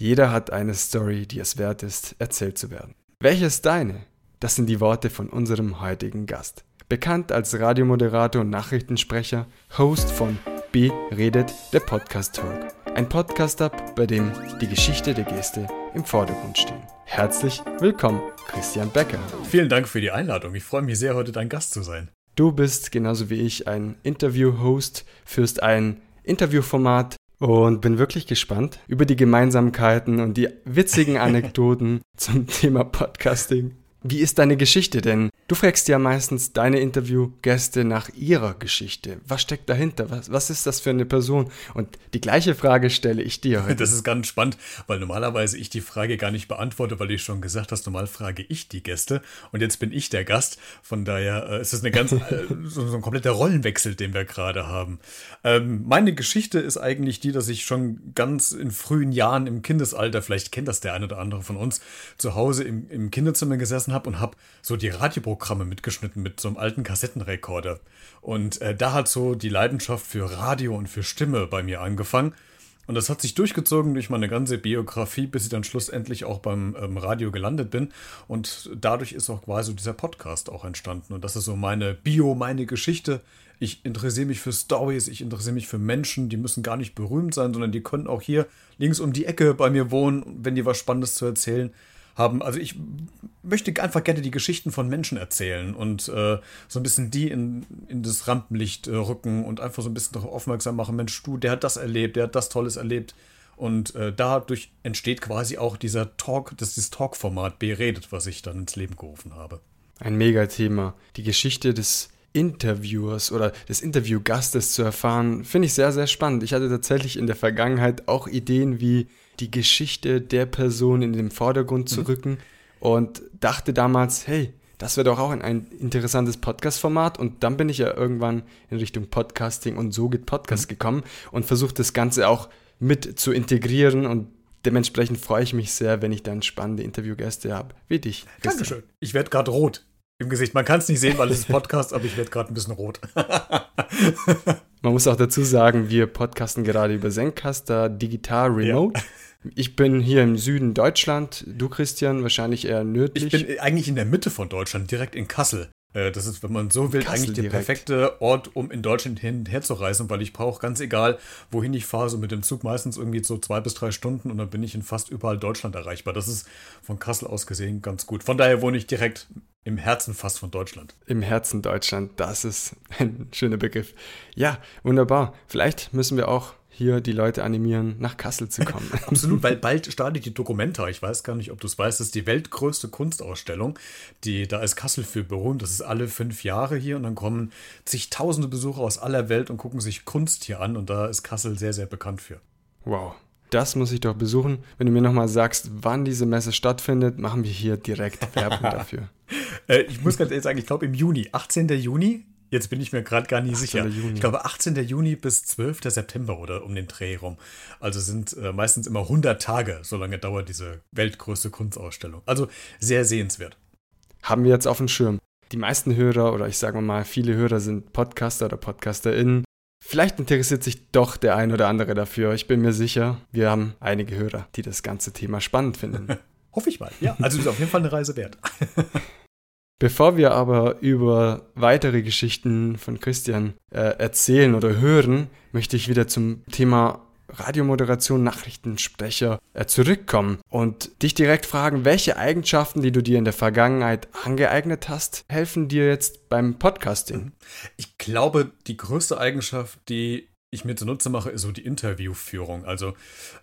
Jeder hat eine Story, die es wert ist, erzählt zu werden. Welche ist deine? Das sind die Worte von unserem heutigen Gast. Bekannt als Radiomoderator und Nachrichtensprecher, Host von B redet, der Podcast Talk. Ein Podcast-Up, bei dem die Geschichte der Gäste im Vordergrund stehen. Herzlich willkommen, Christian Becker. Vielen Dank für die Einladung. Ich freue mich sehr, heute dein Gast zu sein. Du bist genauso wie ich ein Interview-Host, führst ein Interviewformat und bin wirklich gespannt über die Gemeinsamkeiten und die witzigen Anekdoten zum Thema Podcasting. Wie ist deine Geschichte denn? Du fragst ja meistens deine Interviewgäste nach ihrer Geschichte. Was steckt dahinter? Was, was ist das für eine Person? Und die gleiche Frage stelle ich dir heute. Das ist ganz spannend, weil normalerweise ich die Frage gar nicht beantworte, weil du schon gesagt hast, normal frage ich die Gäste und jetzt bin ich der Gast. Von daher äh, ist es eine ganz, äh, so, so, ein kompletter Rollenwechsel, den wir gerade haben. Ähm, meine Geschichte ist eigentlich die, dass ich schon ganz in frühen Jahren im Kindesalter, vielleicht kennt das der eine oder andere von uns, zu Hause im, im Kinderzimmer gesessen gesessen habe und habe so die Radioprogramme mitgeschnitten mit so einem alten Kassettenrekorder. Und äh, da hat so die Leidenschaft für Radio und für Stimme bei mir angefangen. Und das hat sich durchgezogen durch meine ganze Biografie, bis ich dann schlussendlich auch beim ähm, Radio gelandet bin. Und dadurch ist auch quasi dieser Podcast auch entstanden. Und das ist so meine Bio, meine Geschichte. Ich interessiere mich für Stories, ich interessiere mich für Menschen, die müssen gar nicht berühmt sein, sondern die können auch hier links um die Ecke bei mir wohnen, wenn die was Spannendes zu erzählen haben. Also ich möchte einfach gerne die Geschichten von Menschen erzählen und äh, so ein bisschen die in, in das Rampenlicht äh, rücken und einfach so ein bisschen darauf aufmerksam machen, Mensch, du, der hat das erlebt, der hat das Tolles erlebt. Und äh, dadurch entsteht quasi auch dieser Talk, das das Talk-Format beredet, was ich dann ins Leben gerufen habe. Ein Megathema. Die Geschichte des Interviewers oder des Interviewgastes zu erfahren, finde ich sehr, sehr spannend. Ich hatte tatsächlich in der Vergangenheit auch Ideen wie die Geschichte der Person in den Vordergrund zu mhm. rücken und dachte damals, hey, das wäre doch auch ein, ein interessantes Podcast-Format. Und dann bin ich ja irgendwann in Richtung Podcasting und so geht Podcast mhm. gekommen und versucht das Ganze auch mit zu integrieren und dementsprechend freue ich mich sehr, wenn ich dann spannende Interviewgäste habe, wie dich. Dankeschön. Ich werde gerade rot im Gesicht. Man kann es nicht sehen, weil es ist Podcast, aber ich werde gerade ein bisschen rot. Man muss auch dazu sagen, wir podcasten gerade über Zencaster digital remote. Ja. Ich bin hier im Süden Deutschland, du Christian wahrscheinlich eher nördlich. Ich bin eigentlich in der Mitte von Deutschland, direkt in Kassel. Äh, das ist, wenn man so will, Kassel eigentlich der direkt. perfekte Ort, um in Deutschland hin und her zu reisen, weil ich brauche ganz egal, wohin ich fahre, so mit dem Zug meistens irgendwie so zwei bis drei Stunden und dann bin ich in fast überall Deutschland erreichbar. Das ist von Kassel aus gesehen ganz gut. Von daher wohne ich direkt im Herzen fast von Deutschland. Im Herzen Deutschland, das ist ein schöner Begriff. Ja, wunderbar. Vielleicht müssen wir auch hier die Leute animieren, nach Kassel zu kommen. Absolut, weil bald startet die Documenta. Ich weiß gar nicht, ob du es weißt. Das ist die weltgrößte Kunstausstellung. Die, da ist Kassel für berühmt. Das ist alle fünf Jahre hier und dann kommen zigtausende Besucher aus aller Welt und gucken sich Kunst hier an. Und da ist Kassel sehr, sehr bekannt für. Wow. Das muss ich doch besuchen. Wenn du mir nochmal sagst, wann diese Messe stattfindet, machen wir hier direkt Werbung dafür. äh, ich muss ganz ehrlich sagen, ich glaube im Juni, 18. Juni Jetzt bin ich mir gerade gar nicht sicher. Juni. Ich glaube 18. Juni bis 12. September oder um den Dreh rum. Also sind äh, meistens immer 100 Tage, so lange dauert diese weltgrößte Kunstausstellung. Also sehr sehenswert. Haben wir jetzt auf dem Schirm. Die meisten Hörer oder ich sage mal viele Hörer sind Podcaster oder PodcasterInnen. Vielleicht interessiert sich doch der ein oder andere dafür. Ich bin mir sicher, wir haben einige Hörer, die das ganze Thema spannend finden. Hoffe ich mal. Ja, also ist auf jeden Fall eine Reise wert. Bevor wir aber über weitere Geschichten von Christian äh, erzählen oder hören, möchte ich wieder zum Thema Radiomoderation, Nachrichtensprecher äh, zurückkommen und dich direkt fragen, welche Eigenschaften, die du dir in der Vergangenheit angeeignet hast, helfen dir jetzt beim Podcasting? Ich glaube, die größte Eigenschaft, die ich mir zunutze mache, ist so die Interviewführung. Also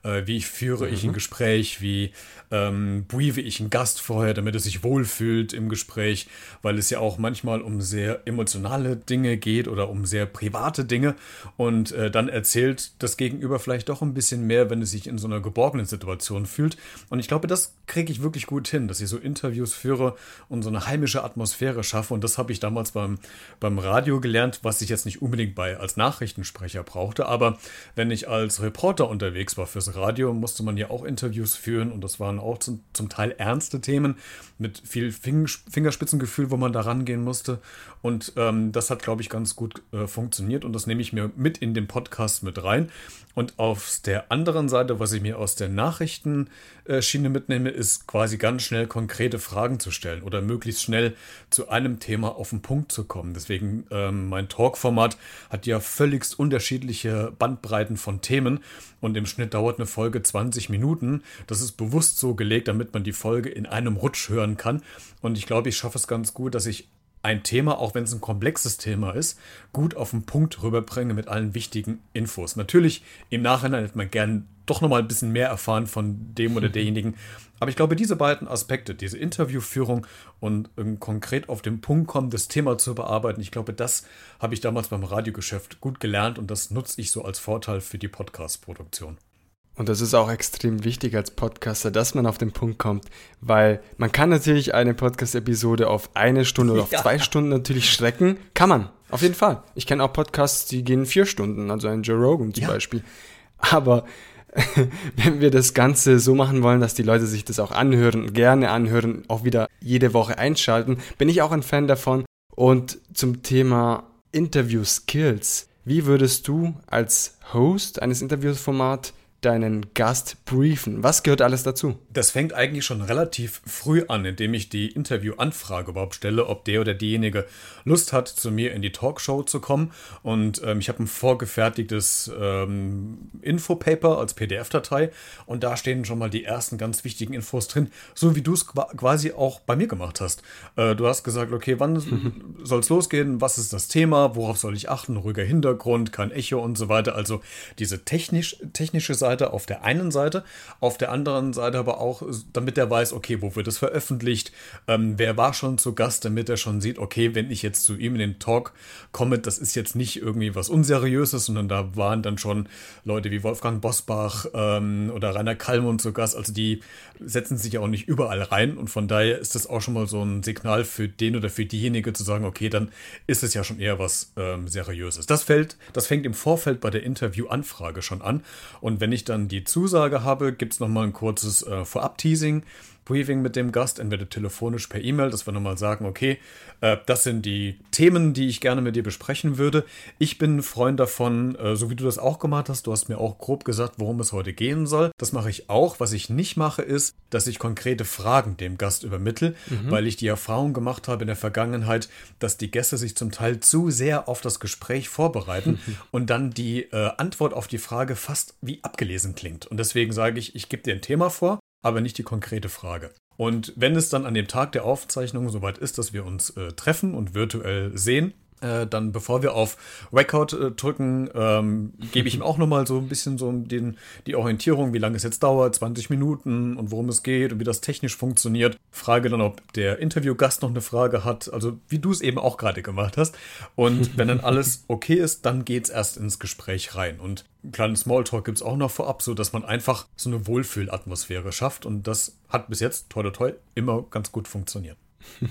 äh, wie führe mhm. ich ein mhm. Gespräch, wie ähm, briefe ich einen Gast vorher, damit er sich wohlfühlt im Gespräch, weil es ja auch manchmal um sehr emotionale Dinge geht oder um sehr private Dinge. Und äh, dann erzählt das Gegenüber vielleicht doch ein bisschen mehr, wenn es sich in so einer geborgenen Situation fühlt. Und ich glaube, das kriege ich wirklich gut hin, dass ich so Interviews führe und so eine heimische Atmosphäre schaffe. Und das habe ich damals beim, beim Radio gelernt, was ich jetzt nicht unbedingt bei als Nachrichtensprecher brauche brauchte. Aber wenn ich als Reporter unterwegs war fürs Radio, musste man ja auch Interviews führen und das waren auch zum, zum Teil ernste Themen mit viel Fingerspitzengefühl, wo man da rangehen musste. Und ähm, das hat, glaube ich, ganz gut äh, funktioniert und das nehme ich mir mit in den Podcast mit rein. Und auf der anderen Seite, was ich mir aus der Nachrichtenschiene mitnehme, ist quasi ganz schnell konkrete Fragen zu stellen oder möglichst schnell zu einem Thema auf den Punkt zu kommen. Deswegen ähm, mein Talk-Format hat ja völligst unterschiedliche Bandbreiten von Themen und im Schnitt dauert eine Folge 20 Minuten. Das ist bewusst so gelegt, damit man die Folge in einem Rutsch hören kann. Und ich glaube, ich schaffe es ganz gut, dass ich ein Thema, auch wenn es ein komplexes Thema ist, gut auf den Punkt rüberbringe mit allen wichtigen Infos. Natürlich im Nachhinein hätte man gern doch nochmal ein bisschen mehr erfahren von dem oder derjenigen. Aber ich glaube, diese beiden Aspekte, diese Interviewführung und um, konkret auf den Punkt kommen, das Thema zu bearbeiten, ich glaube, das habe ich damals beim Radiogeschäft gut gelernt und das nutze ich so als Vorteil für die Podcast-Produktion. Und das ist auch extrem wichtig als Podcaster, dass man auf den Punkt kommt, weil man kann natürlich eine Podcast-Episode auf eine Stunde oder auf ja. zwei Stunden natürlich strecken. Kann man, auf jeden Fall. Ich kenne auch Podcasts, die gehen vier Stunden, also ein Joe Rogan zum ja. Beispiel. Aber wenn wir das Ganze so machen wollen, dass die Leute sich das auch anhören, gerne anhören, auch wieder jede Woche einschalten, bin ich auch ein Fan davon. Und zum Thema Interview Skills. Wie würdest du als Host eines Interviewformats deinen Gast briefen? Was gehört alles dazu? Das fängt eigentlich schon relativ früh an, indem ich die Interviewanfrage überhaupt stelle, ob der oder diejenige Lust hat, zu mir in die Talkshow zu kommen. Und ähm, ich habe ein vorgefertigtes ähm, Infopaper als PDF-Datei und da stehen schon mal die ersten ganz wichtigen Infos drin, so wie du es quasi auch bei mir gemacht hast. Äh, du hast gesagt, okay, wann mhm. soll es losgehen? Was ist das Thema? Worauf soll ich achten? Ruhiger Hintergrund, kein Echo und so weiter. Also diese technisch, technische Seite Seite auf der einen Seite, auf der anderen Seite aber auch, damit er weiß, okay, wo wird es veröffentlicht, ähm, wer war schon zu Gast, damit er schon sieht, okay, wenn ich jetzt zu ihm in den Talk komme, das ist jetzt nicht irgendwie was Unseriöses, sondern da waren dann schon Leute wie Wolfgang Bosbach ähm, oder Rainer Kallmund zu Gast, also die setzen sich ja auch nicht überall rein und von daher ist das auch schon mal so ein Signal für den oder für diejenige zu sagen, okay, dann ist es ja schon eher was ähm, Seriöses. Das fällt, das fängt im Vorfeld bei der Interviewanfrage schon an. Und wenn ich dann die Zusage habe, gibt es nochmal ein kurzes äh, Vorab-Teasing. Briefing mit dem Gast, entweder telefonisch per E-Mail, dass wir nochmal sagen, okay, äh, das sind die Themen, die ich gerne mit dir besprechen würde. Ich bin ein Freund davon, äh, so wie du das auch gemacht hast, du hast mir auch grob gesagt, worum es heute gehen soll. Das mache ich auch. Was ich nicht mache, ist, dass ich konkrete Fragen dem Gast übermittle, mhm. weil ich die Erfahrung gemacht habe in der Vergangenheit, dass die Gäste sich zum Teil zu sehr auf das Gespräch vorbereiten und dann die äh, Antwort auf die Frage fast wie abgelesen klingt. Und deswegen sage ich, ich gebe dir ein Thema vor aber nicht die konkrete Frage. Und wenn es dann an dem Tag der Aufzeichnung soweit ist, dass wir uns äh, treffen und virtuell sehen, äh, dann bevor wir auf Record äh, drücken, ähm, gebe ich ihm auch nochmal so ein bisschen so den, die Orientierung, wie lange es jetzt dauert, 20 Minuten und worum es geht und wie das technisch funktioniert. Frage dann, ob der Interviewgast noch eine Frage hat, also wie du es eben auch gerade gemacht hast. Und wenn dann alles okay ist, dann geht es erst ins Gespräch rein. Und einen kleinen Smalltalk gibt es auch noch vorab, so dass man einfach so eine Wohlfühlatmosphäre schafft. Und das hat bis jetzt, toi toi toi, immer ganz gut funktioniert.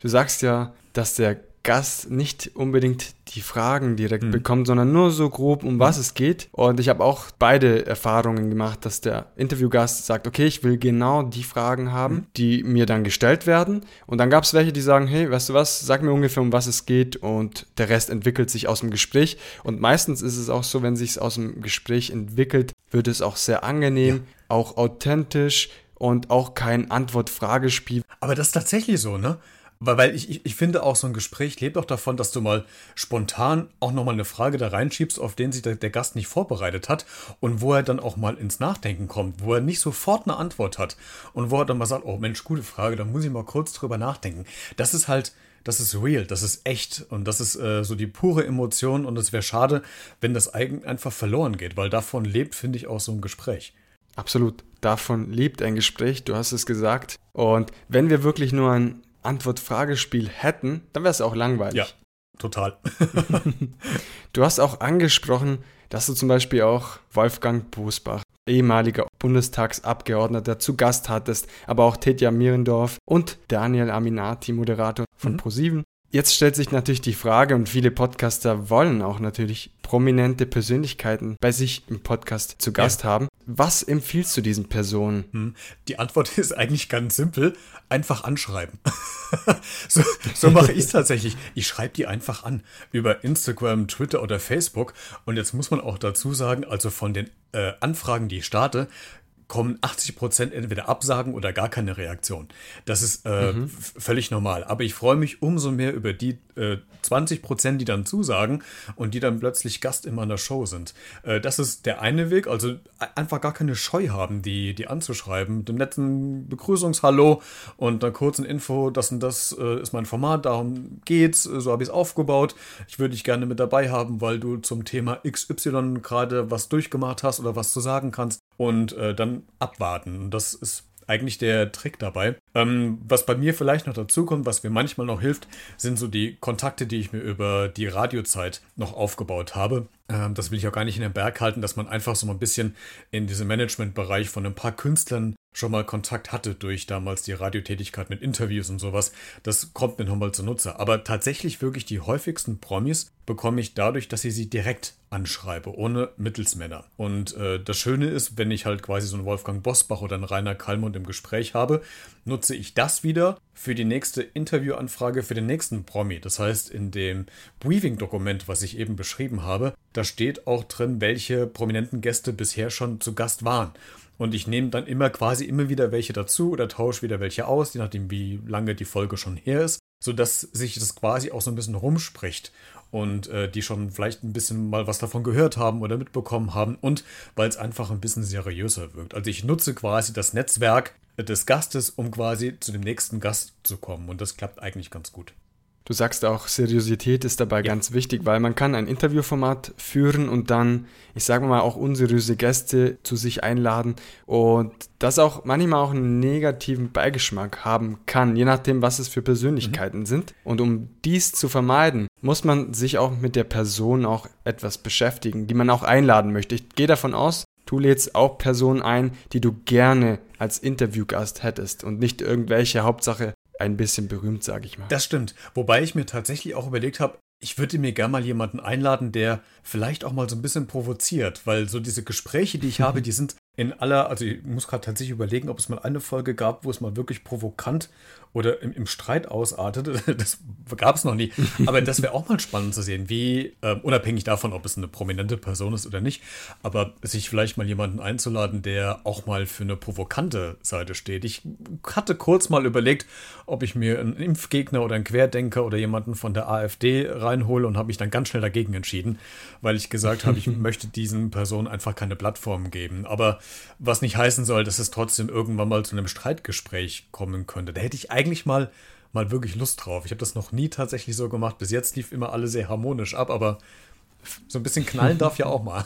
Du sagst ja, dass der Gast nicht unbedingt die Fragen direkt mhm. bekommt, sondern nur so grob, um was es geht. Und ich habe auch beide Erfahrungen gemacht, dass der Interviewgast sagt, okay, ich will genau die Fragen haben, mhm. die mir dann gestellt werden. Und dann gab es welche, die sagen, hey, weißt du was, sag mir ungefähr, um was es geht. Und der Rest entwickelt sich aus dem Gespräch. Und meistens ist es auch so, wenn sich aus dem Gespräch entwickelt, wird es auch sehr angenehm, ja. auch authentisch und auch kein Antwort-Fragespiel. Aber das ist tatsächlich so, ne? Weil ich, ich, ich finde auch so ein Gespräch lebt auch davon, dass du mal spontan auch nochmal eine Frage da reinschiebst, auf den sich der, der, Gast nicht vorbereitet hat und wo er dann auch mal ins Nachdenken kommt, wo er nicht sofort eine Antwort hat und wo er dann mal sagt, oh Mensch, gute Frage, da muss ich mal kurz drüber nachdenken. Das ist halt, das ist real, das ist echt und das ist äh, so die pure Emotion und es wäre schade, wenn das einfach verloren geht, weil davon lebt, finde ich, auch so ein Gespräch. Absolut. Davon lebt ein Gespräch, du hast es gesagt. Und wenn wir wirklich nur ein Antwort-Fragespiel hätten, dann wäre es auch langweilig. Ja, total. du hast auch angesprochen, dass du zum Beispiel auch Wolfgang Bosbach, ehemaliger Bundestagsabgeordneter, zu Gast hattest, aber auch Tetja Mierendorf und Daniel Aminati, Moderator von mhm. ProSieben. Jetzt stellt sich natürlich die Frage, und viele Podcaster wollen auch natürlich prominente Persönlichkeiten bei sich im Podcast zu Gast ja. haben. Was empfiehlst du diesen Personen? Hm. Die Antwort ist eigentlich ganz simpel. Einfach anschreiben. so, so mache ich es tatsächlich. Ich schreibe die einfach an über Instagram, Twitter oder Facebook. Und jetzt muss man auch dazu sagen, also von den äh, Anfragen, die ich starte, kommen 80 Prozent entweder Absagen oder gar keine Reaktion. Das ist äh, mhm. völlig normal. Aber ich freue mich umso mehr über die äh, 20 Prozent, die dann zusagen und die dann plötzlich Gast in meiner Show sind. Äh, das ist der eine Weg, also einfach gar keine Scheu haben, die, die anzuschreiben. Mit dem netten Begrüßungshallo und einer kurzen Info, das und das äh, ist mein Format, darum geht's, so habe ich es aufgebaut. Ich würde dich gerne mit dabei haben, weil du zum Thema XY gerade was durchgemacht hast oder was zu sagen kannst und äh, dann abwarten. Und das ist eigentlich der Trick dabei. Ähm, was bei mir vielleicht noch dazu kommt, was mir manchmal noch hilft, sind so die Kontakte, die ich mir über die Radiozeit noch aufgebaut habe. Ähm, das will ich auch gar nicht in den Berg halten, dass man einfach so ein bisschen in diesem Managementbereich von ein paar Künstlern schon mal Kontakt hatte durch damals die Radiotätigkeit mit Interviews und sowas. Das kommt mir nochmal zunutze. Aber tatsächlich wirklich die häufigsten Promis bekomme ich dadurch, dass ich sie direkt anschreibe, ohne Mittelsmänner. Und äh, das Schöne ist, wenn ich halt quasi so einen Wolfgang Bosbach oder einen Rainer Kallmund im Gespräch habe, nutze ich das wieder für die nächste Interviewanfrage für den nächsten Promi. Das heißt, in dem Briefing-Dokument, was ich eben beschrieben habe, da steht auch drin, welche prominenten Gäste bisher schon zu Gast waren. Und ich nehme dann immer quasi immer wieder welche dazu oder tausche wieder welche aus, je nachdem, wie lange die Folge schon her ist, sodass sich das quasi auch so ein bisschen rumspricht und äh, die schon vielleicht ein bisschen mal was davon gehört haben oder mitbekommen haben und weil es einfach ein bisschen seriöser wirkt. Also ich nutze quasi das Netzwerk des Gastes, um quasi zu dem nächsten Gast zu kommen und das klappt eigentlich ganz gut. Du sagst auch, Seriosität ist dabei ja. ganz wichtig, weil man kann ein Interviewformat führen und dann, ich sage mal, auch unseriöse Gäste zu sich einladen und das auch manchmal auch einen negativen Beigeschmack haben kann, je nachdem, was es für Persönlichkeiten mhm. sind. Und um dies zu vermeiden, muss man sich auch mit der Person auch etwas beschäftigen, die man auch einladen möchte. Ich gehe davon aus, du lädst auch Personen ein, die du gerne als Interviewgast hättest und nicht irgendwelche Hauptsache ein bisschen berühmt, sage ich mal. Das stimmt. Wobei ich mir tatsächlich auch überlegt habe, ich würde mir gerne mal jemanden einladen, der vielleicht auch mal so ein bisschen provoziert, weil so diese Gespräche, die ich habe, die sind in aller, also ich muss gerade tatsächlich überlegen, ob es mal eine Folge gab, wo es mal wirklich provokant oder im, im Streit ausartete. Das gab es noch nie. Aber das wäre auch mal spannend zu sehen, wie, äh, unabhängig davon, ob es eine prominente Person ist oder nicht, aber sich vielleicht mal jemanden einzuladen, der auch mal für eine provokante Seite steht. Ich hatte kurz mal überlegt, ob ich mir einen Impfgegner oder einen Querdenker oder jemanden von der AfD reinhole und habe mich dann ganz schnell dagegen entschieden, weil ich gesagt habe, ich möchte diesen Personen einfach keine Plattform geben. Aber was nicht heißen soll, dass es trotzdem irgendwann mal zu einem Streitgespräch kommen könnte. Da hätte ich eigentlich mal, mal wirklich Lust drauf. Ich habe das noch nie tatsächlich so gemacht. Bis jetzt lief immer alle sehr harmonisch ab, aber so ein bisschen knallen darf ja auch mal.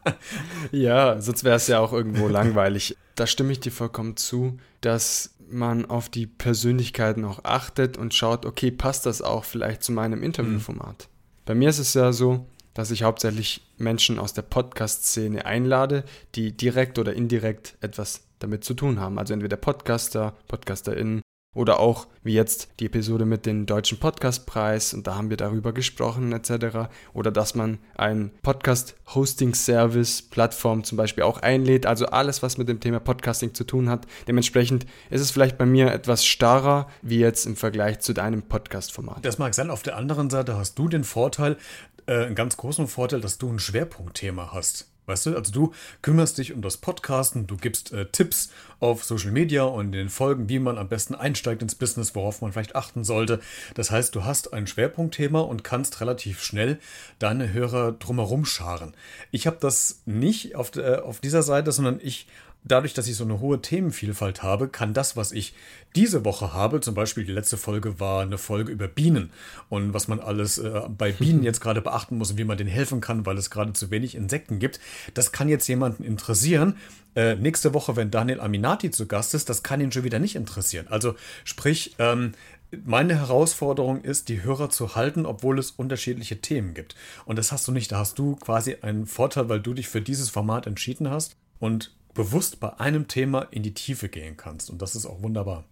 ja, sonst wäre es ja auch irgendwo langweilig. Da stimme ich dir vollkommen zu, dass man auf die Persönlichkeiten auch achtet und schaut, okay, passt das auch vielleicht zu meinem Interviewformat? Mhm. Bei mir ist es ja so, dass ich hauptsächlich Menschen aus der Podcast-Szene einlade, die direkt oder indirekt etwas damit zu tun haben. Also entweder Podcaster, PodcasterInnen oder auch wie jetzt die Episode mit dem Deutschen Podcastpreis und da haben wir darüber gesprochen etc. Oder dass man ein Podcast-Hosting-Service, Plattform zum Beispiel auch einlädt. Also alles, was mit dem Thema Podcasting zu tun hat. Dementsprechend ist es vielleicht bei mir etwas starrer wie jetzt im Vergleich zu deinem Podcast-Format. Das mag sein. Auf der anderen Seite hast du den Vorteil, äh, einen ganz großen Vorteil, dass du ein Schwerpunktthema hast. Weißt du, also du kümmerst dich um das Podcasten, du gibst äh, Tipps auf Social Media und in den Folgen, wie man am besten einsteigt ins Business, worauf man vielleicht achten sollte. Das heißt, du hast ein Schwerpunktthema und kannst relativ schnell deine Hörer drumherum scharen. Ich habe das nicht auf, äh, auf dieser Seite, sondern ich dadurch, dass ich so eine hohe Themenvielfalt habe, kann das, was ich diese Woche habe, zum Beispiel die letzte Folge war eine Folge über Bienen und was man alles äh, bei Bienen jetzt gerade beachten muss und wie man denen helfen kann, weil es gerade zu wenig Insekten gibt, das kann jetzt jemanden interessieren. Äh, nächste Woche, wenn Daniel Aminati zu Gast ist, das kann ihn schon wieder nicht interessieren. Also sprich, ähm, meine Herausforderung ist, die Hörer zu halten, obwohl es unterschiedliche Themen gibt. Und das hast du nicht. Da hast du quasi einen Vorteil, weil du dich für dieses Format entschieden hast. Und bewusst bei einem Thema in die Tiefe gehen kannst. Und das ist auch wunderbar.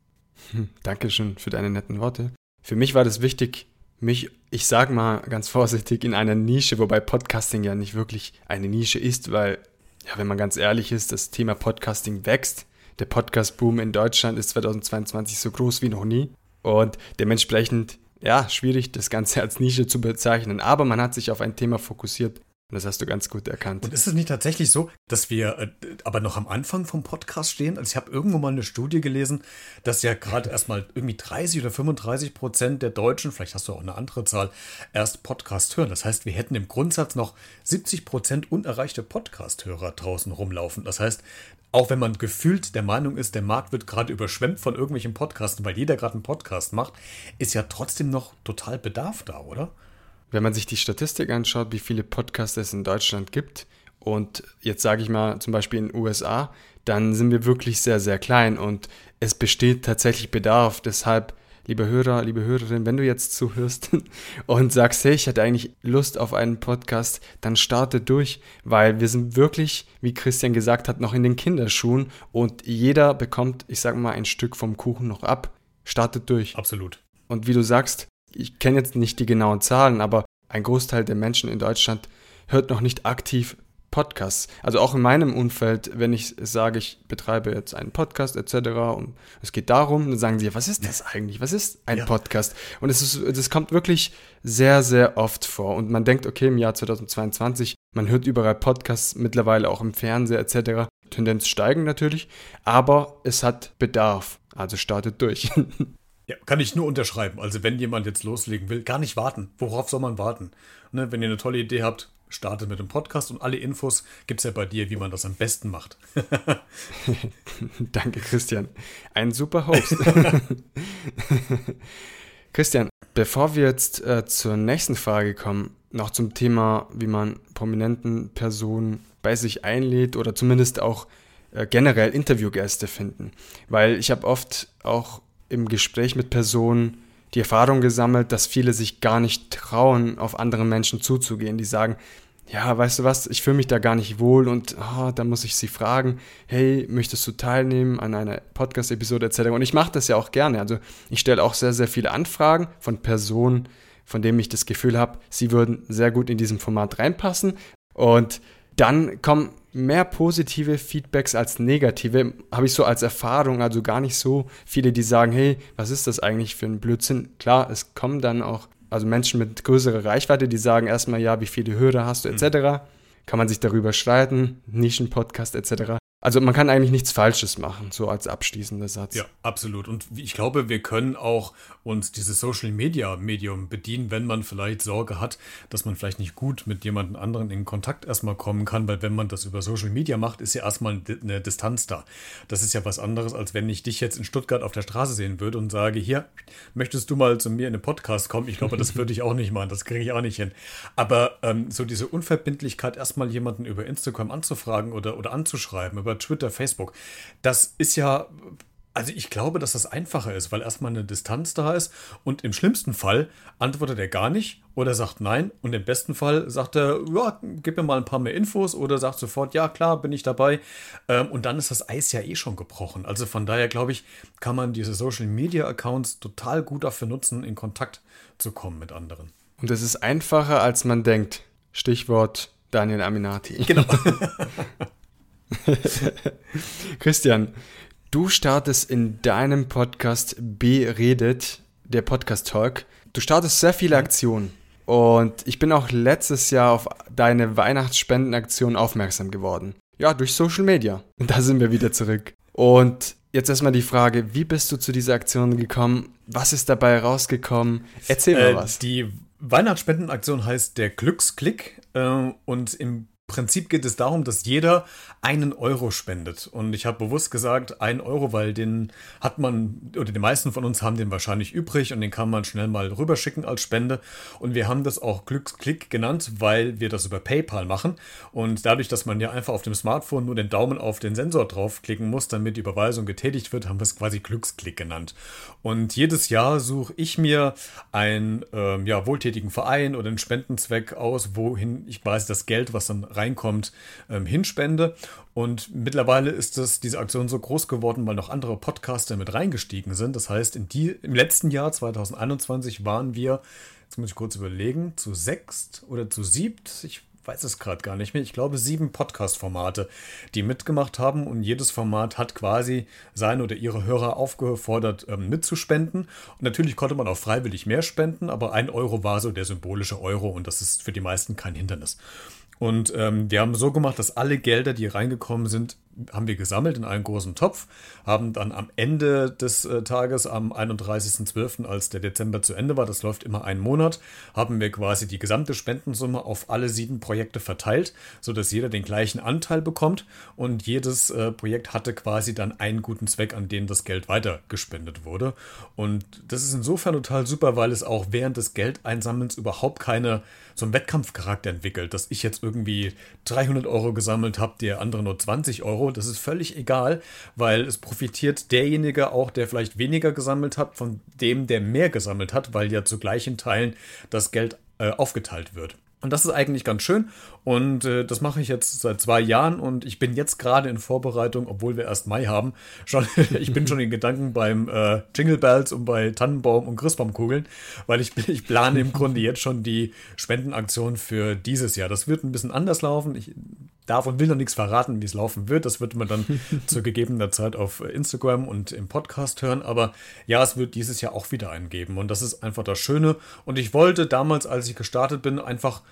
Hm, Dankeschön für deine netten Worte. Für mich war das wichtig, mich, ich sag mal ganz vorsichtig, in einer Nische, wobei Podcasting ja nicht wirklich eine Nische ist, weil, ja, wenn man ganz ehrlich ist, das Thema Podcasting wächst. Der Podcast-Boom in Deutschland ist 2022 so groß wie noch nie. Und dementsprechend, ja, schwierig, das Ganze als Nische zu bezeichnen. Aber man hat sich auf ein Thema fokussiert, und das hast du ganz gut erkannt. Und ist es nicht tatsächlich so, dass wir äh, aber noch am Anfang vom Podcast stehen? Also ich habe irgendwo mal eine Studie gelesen, dass ja gerade erstmal irgendwie 30 oder 35 Prozent der Deutschen, vielleicht hast du auch eine andere Zahl, erst Podcast hören. Das heißt, wir hätten im Grundsatz noch 70 Prozent unerreichte Podcast-Hörer draußen rumlaufen. Das heißt, auch wenn man gefühlt der Meinung ist, der Markt wird gerade überschwemmt von irgendwelchen Podcasten, weil jeder gerade einen Podcast macht, ist ja trotzdem noch total Bedarf da, oder? Wenn man sich die Statistik anschaut, wie viele Podcasts es in Deutschland gibt und jetzt sage ich mal zum Beispiel in den USA, dann sind wir wirklich sehr, sehr klein und es besteht tatsächlich Bedarf. Deshalb, liebe Hörer, liebe Hörerin, wenn du jetzt zuhörst und sagst, hey, ich hätte eigentlich Lust auf einen Podcast, dann starte durch, weil wir sind wirklich, wie Christian gesagt hat, noch in den Kinderschuhen und jeder bekommt, ich sage mal, ein Stück vom Kuchen noch ab. Startet durch. Absolut. Und wie du sagst, ich kenne jetzt nicht die genauen Zahlen, aber ein Großteil der Menschen in Deutschland hört noch nicht aktiv Podcasts. Also auch in meinem Umfeld, wenn ich sage, ich betreibe jetzt einen Podcast etc. und es geht darum, dann sagen sie, was ist das eigentlich? Was ist ein ja. Podcast? Und es ist, das kommt wirklich sehr, sehr oft vor. Und man denkt, okay, im Jahr 2022, man hört überall Podcasts, mittlerweile auch im Fernseher etc. Tendenz steigen natürlich, aber es hat Bedarf. Also startet durch. Ja, kann ich nur unterschreiben. Also wenn jemand jetzt loslegen will, gar nicht warten. Worauf soll man warten? Ne, wenn ihr eine tolle Idee habt, startet mit dem Podcast und alle Infos gibt es ja bei dir, wie man das am besten macht. Danke, Christian. Ein super Host. Christian, bevor wir jetzt äh, zur nächsten Frage kommen, noch zum Thema, wie man prominenten Personen bei sich einlädt oder zumindest auch äh, generell Interviewgäste finden. Weil ich habe oft auch im Gespräch mit Personen die Erfahrung gesammelt, dass viele sich gar nicht trauen, auf andere Menschen zuzugehen. Die sagen, ja, weißt du was, ich fühle mich da gar nicht wohl und oh, da muss ich sie fragen, hey, möchtest du teilnehmen an einer Podcast-Episode etc. Und ich mache das ja auch gerne. Also ich stelle auch sehr, sehr viele Anfragen von Personen, von denen ich das Gefühl habe, sie würden sehr gut in diesem Format reinpassen. Und dann kommen mehr positive Feedbacks als negative, habe ich so als Erfahrung, also gar nicht so viele, die sagen, hey, was ist das eigentlich für ein Blödsinn? Klar, es kommen dann auch, also Menschen mit größerer Reichweite, die sagen erstmal, ja, wie viele Hörer hast du, etc. Mhm. Kann man sich darüber streiten, Nischenpodcast, etc. Also man kann eigentlich nichts Falsches machen, so als abschließender Satz. Ja, absolut. Und ich glaube, wir können auch uns dieses Social Media Medium bedienen, wenn man vielleicht Sorge hat, dass man vielleicht nicht gut mit jemand anderen in Kontakt erstmal kommen kann, weil wenn man das über Social Media macht, ist ja erstmal eine Distanz da. Das ist ja was anderes, als wenn ich dich jetzt in Stuttgart auf der Straße sehen würde und sage, hier, möchtest du mal zu mir in den Podcast kommen? Ich glaube, das würde ich auch nicht machen, das kriege ich auch nicht hin. Aber ähm, so diese Unverbindlichkeit, erstmal jemanden über Instagram anzufragen oder, oder anzuschreiben, über Twitter, Facebook. Das ist ja also ich glaube, dass das einfacher ist, weil erstmal eine Distanz da ist und im schlimmsten Fall antwortet er gar nicht oder sagt nein und im besten Fall sagt er, ja, gib mir mal ein paar mehr Infos oder sagt sofort, ja klar, bin ich dabei ähm, und dann ist das Eis ja eh schon gebrochen. Also von daher glaube ich, kann man diese Social Media Accounts total gut dafür nutzen, in Kontakt zu kommen mit anderen. Und es ist einfacher, als man denkt. Stichwort Daniel Aminati. Genau. Christian, du startest in deinem Podcast Beredet, der Podcast Talk. Du startest sehr viele Aktionen. Und ich bin auch letztes Jahr auf deine Weihnachtsspendenaktion aufmerksam geworden. Ja, durch Social Media. Und da sind wir wieder zurück. Und jetzt erstmal die Frage, wie bist du zu dieser Aktion gekommen? Was ist dabei rausgekommen? Erzähl mal äh, was. Die Weihnachtsspendenaktion heißt der Glücksklick äh, und im Prinzip geht es darum, dass jeder einen Euro spendet. Und ich habe bewusst gesagt, ein Euro, weil den hat man, oder die meisten von uns haben den wahrscheinlich übrig und den kann man schnell mal rüberschicken als Spende. Und wir haben das auch Glücksklick genannt, weil wir das über PayPal machen. Und dadurch, dass man ja einfach auf dem Smartphone nur den Daumen auf den Sensor draufklicken muss, damit die Überweisung getätigt wird, haben wir es quasi Glücksklick genannt. Und jedes Jahr suche ich mir einen ähm, ja, wohltätigen Verein oder einen Spendenzweck aus, wohin ich weiß, das Geld, was dann reinkommt, ähm, hinspende. Und mittlerweile ist das, diese Aktion so groß geworden, weil noch andere Podcaster mit reingestiegen sind. Das heißt, in die, im letzten Jahr, 2021, waren wir jetzt muss ich kurz überlegen, zu sechst oder zu siebt, ich weiß es gerade gar nicht mehr, ich glaube sieben Podcast-Formate, die mitgemacht haben und jedes Format hat quasi seine oder ihre Hörer aufgefordert ähm, mitzuspenden. Und natürlich konnte man auch freiwillig mehr spenden, aber ein Euro war so der symbolische Euro und das ist für die meisten kein Hindernis. Und ähm, wir haben so gemacht, dass alle Gelder, die reingekommen sind, haben wir gesammelt in einen großen Topf, haben dann am Ende des äh, Tages, am 31.12., als der Dezember zu Ende war, das läuft immer einen Monat, haben wir quasi die gesamte Spendensumme auf alle sieben Projekte verteilt, sodass jeder den gleichen Anteil bekommt und jedes äh, Projekt hatte quasi dann einen guten Zweck, an den das Geld weiter gespendet wurde. Und das ist insofern total super, weil es auch während des Geldeinsammelns überhaupt keine so einen Wettkampfcharakter entwickelt, dass ich jetzt irgendwie 300 Euro gesammelt habe, der andere nur 20 Euro Euro, das ist völlig egal, weil es profitiert derjenige auch, der vielleicht weniger gesammelt hat, von dem, der mehr gesammelt hat, weil ja zu gleichen Teilen das Geld äh, aufgeteilt wird. Und das ist eigentlich ganz schön. Und äh, das mache ich jetzt seit zwei Jahren und ich bin jetzt gerade in Vorbereitung, obwohl wir erst Mai haben. Schon, ich bin schon in Gedanken beim äh, Jingle Bells und bei Tannenbaum und Christbaumkugeln, weil ich, ich plane im Grunde jetzt schon die Spendenaktion für dieses Jahr. Das wird ein bisschen anders laufen. Ich darf und will noch nichts verraten, wie es laufen wird. Das wird man dann zu gegebener Zeit auf Instagram und im Podcast hören. Aber ja, es wird dieses Jahr auch wieder einen geben. Und das ist einfach das Schöne. Und ich wollte damals, als ich gestartet bin, einfach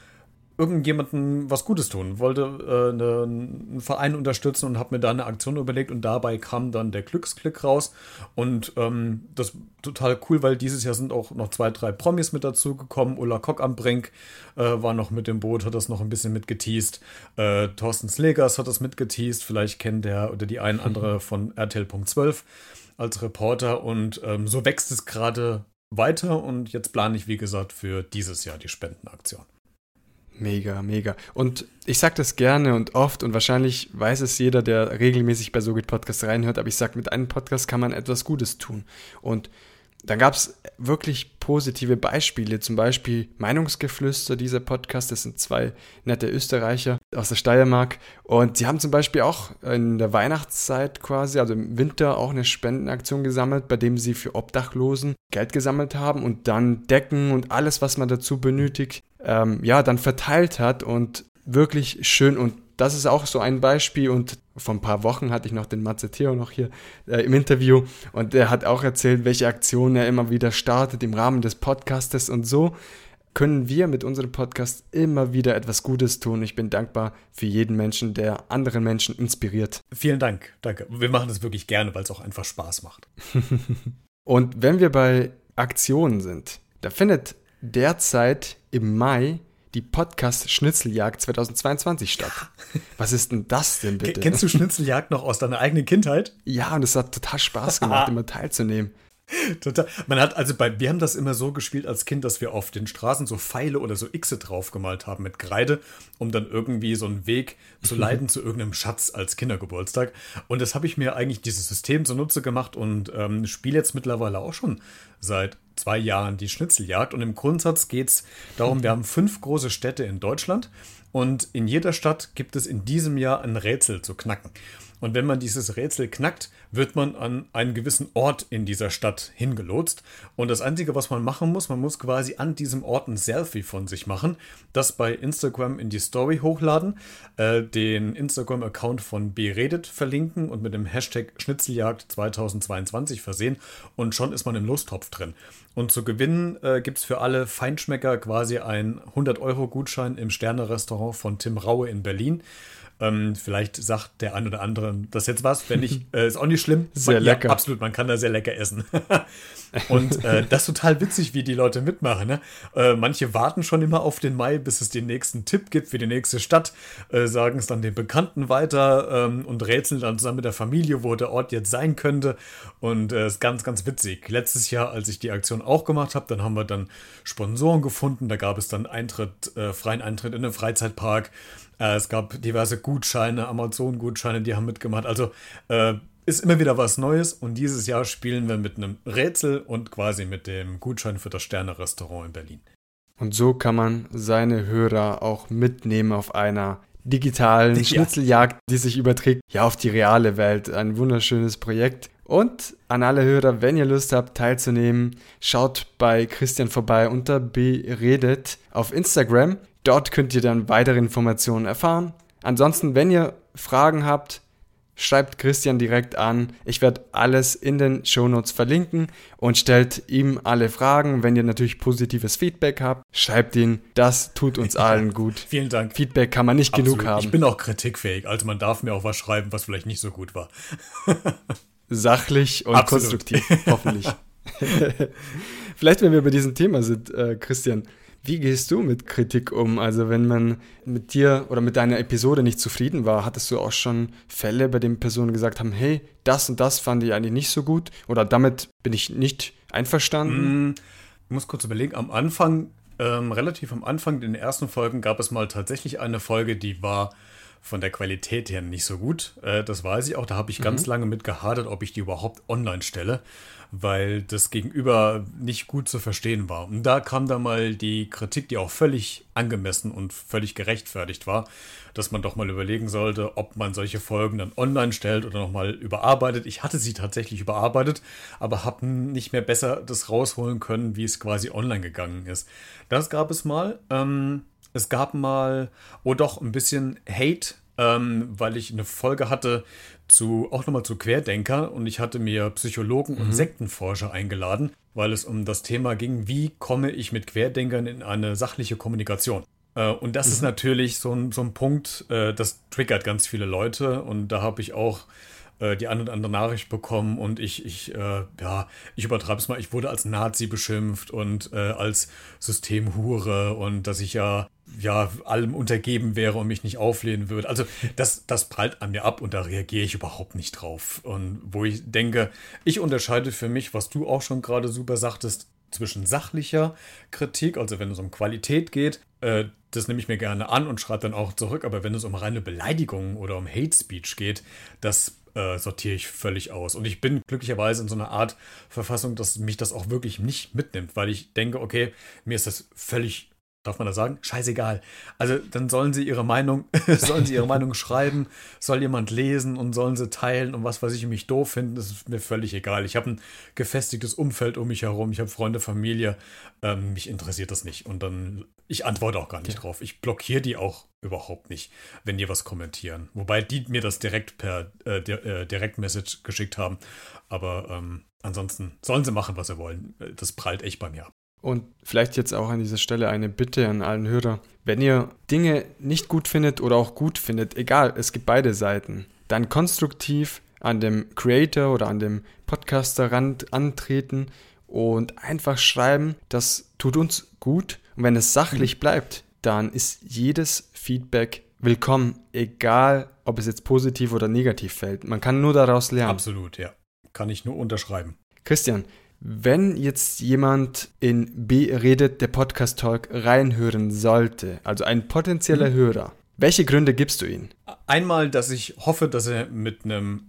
irgendjemandem was Gutes tun, wollte äh, ne, einen Verein unterstützen und habe mir da eine Aktion überlegt und dabei kam dann der Glücksklick raus und ähm, das total cool, weil dieses Jahr sind auch noch zwei, drei Promis mit dazu gekommen. Ulla Kock am Brink äh, war noch mit dem Boot, hat das noch ein bisschen mitgeteased. Äh, Thorsten Slegers hat das mitgeteased, vielleicht kennt der oder die ein andere von RTL.12 als Reporter und ähm, so wächst es gerade weiter und jetzt plane ich, wie gesagt, für dieses Jahr die Spendenaktion. Mega, mega. Und ich sage das gerne und oft und wahrscheinlich weiß es jeder, der regelmäßig bei SoGit Podcast reinhört, aber ich sage, mit einem Podcast kann man etwas Gutes tun. Und dann gab es wirklich positive Beispiele, zum Beispiel Meinungsgeflüster, dieser Podcast, das sind zwei nette Österreicher aus der Steiermark und sie haben zum Beispiel auch in der Weihnachtszeit quasi, also im Winter auch eine Spendenaktion gesammelt, bei dem sie für Obdachlosen Geld gesammelt haben und dann Decken und alles, was man dazu benötigt, ähm, ja, dann verteilt hat und wirklich schön und das ist auch so ein Beispiel und vor ein paar Wochen hatte ich noch den Mazzeteo noch hier äh, im Interview und der hat auch erzählt, welche Aktionen er immer wieder startet im Rahmen des Podcastes und so können wir mit unserem Podcast immer wieder etwas Gutes tun. Ich bin dankbar für jeden Menschen, der anderen Menschen inspiriert. Vielen Dank, danke. Wir machen das wirklich gerne, weil es auch einfach Spaß macht. und wenn wir bei Aktionen sind, da findet derzeit im Mai die Podcast Schnitzeljagd 2022 statt. Was ist denn das denn bitte? Kennst du Schnitzeljagd noch aus deiner eigenen Kindheit? Ja, und es hat total Spaß gemacht, immer teilzunehmen. Total. Man hat also bei, wir haben das immer so gespielt als Kind, dass wir auf den Straßen so Pfeile oder so Xe draufgemalt haben mit Kreide, um dann irgendwie so einen Weg zu leiten zu irgendeinem Schatz als Kindergeburtstag. Und das habe ich mir eigentlich dieses System zunutze gemacht und ähm, spiele jetzt mittlerweile auch schon seit zwei Jahren die Schnitzeljagd. Und im Grundsatz geht es darum, wir haben fünf große Städte in Deutschland und in jeder Stadt gibt es in diesem Jahr ein Rätsel zu knacken. Und wenn man dieses Rätsel knackt, wird man an einen gewissen Ort in dieser Stadt hingelotst. Und das Einzige, was man machen muss, man muss quasi an diesem Ort ein Selfie von sich machen, das bei Instagram in die Story hochladen, äh, den Instagram-Account von Beredet verlinken und mit dem Hashtag Schnitzeljagd 2022 versehen. Und schon ist man im Lostopf drin. Und zu gewinnen äh, gibt es für alle Feinschmecker quasi einen 100-Euro-Gutschein im Sterne-Restaurant von Tim Raue in Berlin. Ähm, vielleicht sagt der ein oder andere das jetzt was. Wenn nicht, äh, ist auch nicht schlimm. Sehr man, lecker. Ja, absolut, man kann da sehr lecker essen. und äh, das ist total witzig, wie die Leute mitmachen. Ne? Äh, manche warten schon immer auf den Mai, bis es den nächsten Tipp gibt für die nächste Stadt, äh, sagen es dann den Bekannten weiter ähm, und rätseln dann zusammen mit der Familie, wo der Ort jetzt sein könnte. Und es äh, ist ganz, ganz witzig. Letztes Jahr, als ich die Aktion auch gemacht habe, dann haben wir dann Sponsoren gefunden. Da gab es dann Eintritt, äh, freien Eintritt in den Freizeitpark. Äh, es gab diverse Gutscheine, Amazon-Gutscheine, die haben mitgemacht. Also äh, ist immer wieder was Neues und dieses Jahr spielen wir mit einem Rätsel und quasi mit dem Gutschein für das Sterne-Restaurant in Berlin. Und so kann man seine Hörer auch mitnehmen auf einer digitalen Ja. Schnitzeljagd, die sich überträgt, ja, auf die reale Welt. Ein wunderschönes Projekt. Und an alle Hörer, wenn ihr Lust habt, teilzunehmen, schaut bei Christian vorbei unter beredet auf Instagram. Dort könnt ihr dann weitere Informationen erfahren. Ansonsten, wenn ihr Fragen habt, schreibt Christian direkt an. Ich werde alles in den Shownotes verlinken und stellt ihm alle Fragen. Wenn ihr natürlich positives Feedback habt, schreibt ihn. Das tut uns allen gut. Vielen Dank. Feedback kann man nicht genug Absolut. haben. Ich bin auch kritikfähig, also man darf mir auch was schreiben, was vielleicht nicht so gut war. Sachlich und Absolut. konstruktiv, hoffentlich. Vielleicht, wenn wir bei diesem Thema sind, äh, Christian, wie gehst du mit Kritik um? Also wenn man mit dir oder mit deiner Episode nicht zufrieden war, hattest du auch schon Fälle, bei denen Personen gesagt haben, hey, das und das fand ich eigentlich nicht so gut oder damit bin ich nicht einverstanden? Mm, Ich muss kurz überlegen, am Anfang, ähm, relativ am Anfang, in den ersten Folgen gab es mal tatsächlich eine Folge, die war von der Qualität her nicht so gut. Äh, das weiß ich auch. Da habe ich ganz lange mit gehadert, ob ich die überhaupt online stelle, weil das Gegenüber nicht gut zu verstehen war. Und da kam dann mal die Kritik, die auch völlig angemessen und völlig gerechtfertigt war, dass man doch mal überlegen sollte, ob man solche Folgen dann online stellt oder nochmal überarbeitet. Ich hatte sie tatsächlich überarbeitet, aber habe nicht mehr besser das rausholen können, wie es quasi online gegangen ist. Das gab es mal. Ähm, es gab mal, oh doch, ein bisschen Hate, ähm, weil ich eine Folge hatte zu, auch nochmal zu Querdenker und ich hatte mir Psychologen und Sektenforscher eingeladen, weil es um das Thema ging, wie komme ich mit Querdenkern in eine sachliche Kommunikation. Äh, und das ist natürlich so ein, so ein Punkt, äh, das triggert ganz viele Leute und da habe ich auch äh, die eine oder andere Nachricht bekommen und ich, ich, äh, ja, ich übertreibe es mal, ich wurde als Nazi beschimpft und äh, als Systemhure und dass ich ja, ja, allem untergeben wäre und mich nicht auflehnen würde. Also das, das prallt an mir ab und da reagiere ich überhaupt nicht drauf. Und wo ich denke, ich unterscheide für mich, was du auch schon gerade super sagtest, zwischen sachlicher Kritik, also wenn es um Qualität geht, äh, das nehme ich mir gerne an und schreibe dann auch zurück, aber wenn es um reine Beleidigung oder um Hate Speech geht, das äh, sortiere ich völlig aus. Und ich bin glücklicherweise in so einer Art Verfassung, dass mich das auch wirklich nicht mitnimmt, weil ich denke, okay, mir ist das völlig Darf man das sagen? Scheißegal. Also dann sollen sie ihre Meinung, sollen sie ihre Meinung schreiben, soll jemand lesen und sollen sie teilen und was weiß ich, mich doof finden, das ist mir völlig egal. Ich habe ein gefestigtes Umfeld um mich herum, ich habe Freunde, Familie, ähm, mich interessiert das nicht. Und dann, ich antworte auch gar nicht Ja. drauf. Ich blockiere die auch überhaupt nicht, wenn die was kommentieren. Wobei die mir das direkt per äh, äh, Direktmessage geschickt haben. Aber ähm, ansonsten sollen sie machen, was sie wollen. Das prallt echt bei mir ab. Und vielleicht jetzt auch an dieser Stelle eine Bitte an allen Hörer. Wenn ihr Dinge nicht gut findet oder auch gut findet, egal, es gibt beide Seiten, dann konstruktiv an dem Creator oder an dem Podcaster rand antreten und einfach schreiben, das tut uns gut. Und wenn es sachlich bleibt, dann ist jedes Feedback willkommen, egal ob es jetzt positiv oder negativ fällt. Man kann nur daraus lernen. Absolut, ja. Kann ich nur unterschreiben. Christian, wenn jetzt jemand in Beredet, der Podcast Talk, reinhören sollte, also ein potenzieller Hörer, welche Gründe gibst du ihm? Einmal, dass ich hoffe, dass er mit einem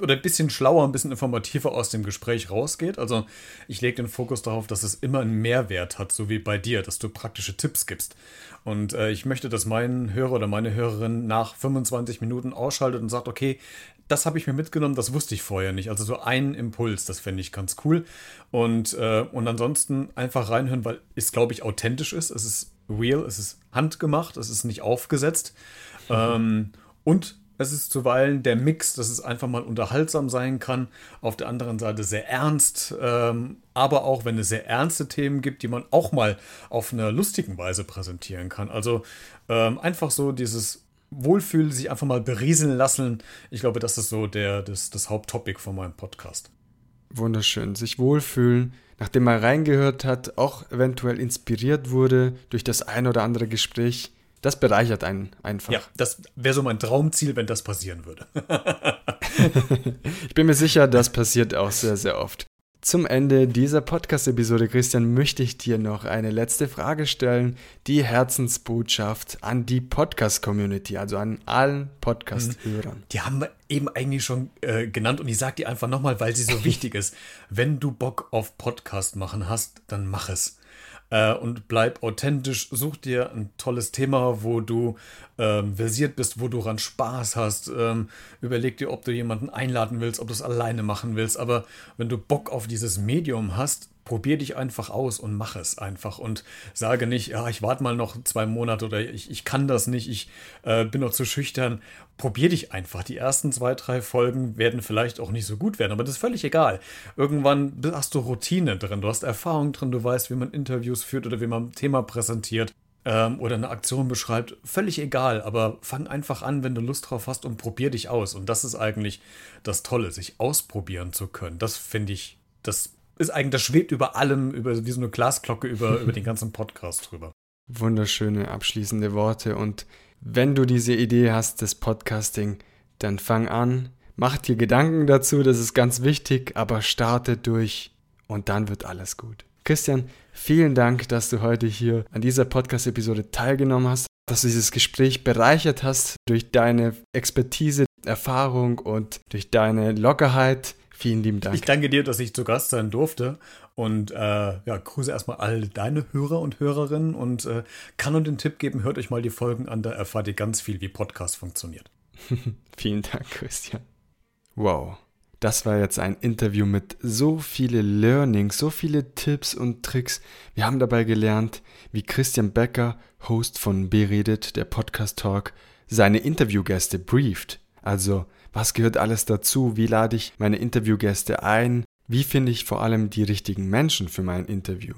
oder ein bisschen schlauer, ein bisschen informativer aus dem Gespräch rausgeht. Also ich lege den Fokus darauf, dass es immer einen Mehrwert hat, so wie bei dir, dass du praktische Tipps gibst. Und äh, ich möchte, dass mein Hörer oder meine Hörerin nach 25 Minuten ausschaltet und sagt, okay, das habe ich mir mitgenommen, das wusste ich vorher nicht. Also so ein Impuls, das fände ich ganz cool. Und, äh, und ansonsten einfach reinhören, weil es, glaube ich, authentisch ist. Es ist real, es ist handgemacht, es ist nicht aufgesetzt. Ähm, und es ist zuweilen der Mix, dass es einfach mal unterhaltsam sein kann. Auf der anderen Seite sehr ernst, ähm, aber auch wenn es sehr ernste Themen gibt, die man auch mal auf einer lustigen Weise präsentieren kann. Also ähm, einfach so dieses Wohlfühl, sich einfach mal berieseln lassen. Ich glaube, das ist so der, das, das Haupttopic von meinem Podcast. Wunderschön, sich wohlfühlen, nachdem man reingehört hat, auch eventuell inspiriert wurde durch das ein oder andere Gespräch. Das bereichert einen einfach. Ja, das wäre so mein Traumziel, wenn das passieren würde. Ich bin mir sicher, das passiert auch sehr, sehr oft. Zum Ende dieser Podcast-Episode, Christian, möchte ich dir noch eine letzte Frage stellen. Die Herzensbotschaft an die Podcast-Community, also an allen Podcast-Hörern. Die haben wir eben eigentlich schon äh, genannt und ich sage die einfach nochmal, weil sie so wichtig ist. Wenn du Bock auf Podcast machen hast, dann mach es. Äh, und bleib authentisch. Such dir ein tolles Thema, wo du ähm, versiert bist, wo du ran Spaß hast. Ähm, überleg dir, ob du jemanden einladen willst, ob du es alleine machen willst. Aber wenn du Bock auf dieses Medium hast, probier dich einfach aus und mach es einfach und sage nicht, ja, ich warte mal noch zwei Monate oder ich, ich kann das nicht, ich äh, bin noch zu schüchtern. Probier dich einfach. Die ersten zwei, drei Folgen werden vielleicht auch nicht so gut werden, aber das ist völlig egal. Irgendwann hast du Routine drin, du hast Erfahrung drin, du weißt, wie man Interviews führt oder wie man ein Thema präsentiert ähm, oder eine Aktion beschreibt, völlig egal, aber fang einfach an, wenn du Lust drauf hast und probier dich aus. Und das ist eigentlich das Tolle, sich ausprobieren zu können. Das finde ich, das ist eigentlich, das schwebt über allem, über wie so eine Glasglocke über, über den ganzen Podcast drüber. Wunderschöne abschließende Worte. Und wenn du diese Idee hast des Podcasting, dann fang an, mach dir Gedanken dazu, das ist ganz wichtig, aber starte durch und dann wird alles gut. Christian, vielen Dank, dass du heute hier an dieser Podcast-Episode teilgenommen hast, dass du dieses Gespräch bereichert hast durch deine Expertise, Erfahrung und durch deine Lockerheit. Vielen lieben Dank. Ich danke dir, dass ich zu Gast sein durfte und äh, ja, grüße erstmal alle deine Hörer und Hörerinnen und äh, kann nur den Tipp geben, hört euch mal die Folgen an, da erfahrt ihr ganz viel, wie Podcast funktioniert. Vielen Dank, Christian. Wow. Das war jetzt ein Interview mit so viele Learnings, so viele Tipps und Tricks. Wir haben dabei gelernt, wie Christian Becker, Host von Beredet, der Podcast Talk, seine Interviewgäste brieft. Also, was gehört alles dazu? Wie lade ich meine Interviewgäste ein? Wie finde ich vor allem die richtigen Menschen für mein Interview?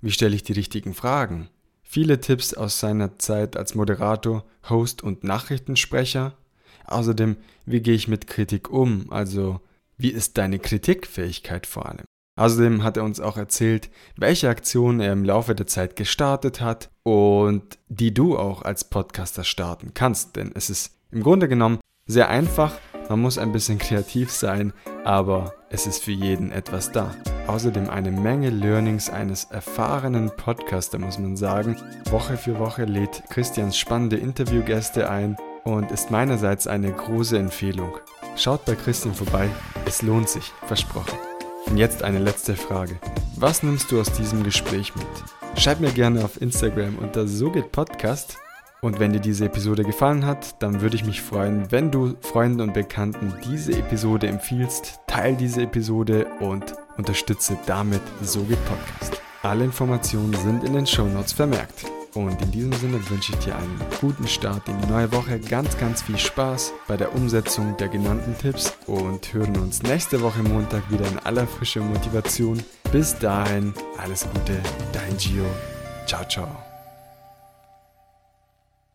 Wie stelle ich die richtigen Fragen? Viele Tipps aus seiner Zeit als Moderator, Host und Nachrichtensprecher. Außerdem, wie gehe ich mit Kritik um? Also, wie ist deine Kritikfähigkeit vor allem? Außerdem hat er uns auch erzählt, welche Aktionen er im Laufe der Zeit gestartet hat und die du auch als Podcaster starten kannst. Denn es ist im Grunde genommen sehr einfach, man muss ein bisschen kreativ sein, aber es ist für jeden etwas da. Außerdem eine Menge Learnings eines erfahrenen Podcaster, muss man sagen. Woche für Woche lädt Christians spannende Interviewgäste ein und ist meinerseits eine große Empfehlung. Schaut bei Christian vorbei, es lohnt sich, versprochen. Und jetzt eine letzte Frage. Was nimmst du aus diesem Gespräch mit? Schreib mir gerne auf Instagram unter SoGehtPodcast. Und wenn dir diese Episode gefallen hat, dann würde ich mich freuen, wenn du Freunden und Bekannten diese Episode empfiehlst. Teil diese Episode und unterstütze damit SoGehtPodcast. Alle Informationen sind in den Show Notes vermerkt. Und in diesem Sinne wünsche ich dir einen guten Start in die neue Woche, ganz, ganz viel Spaß bei der Umsetzung der genannten Tipps und hören uns nächste Woche Montag wieder in aller frischer Motivation. Bis dahin, alles Gute, dein Gio. Ciao, ciao.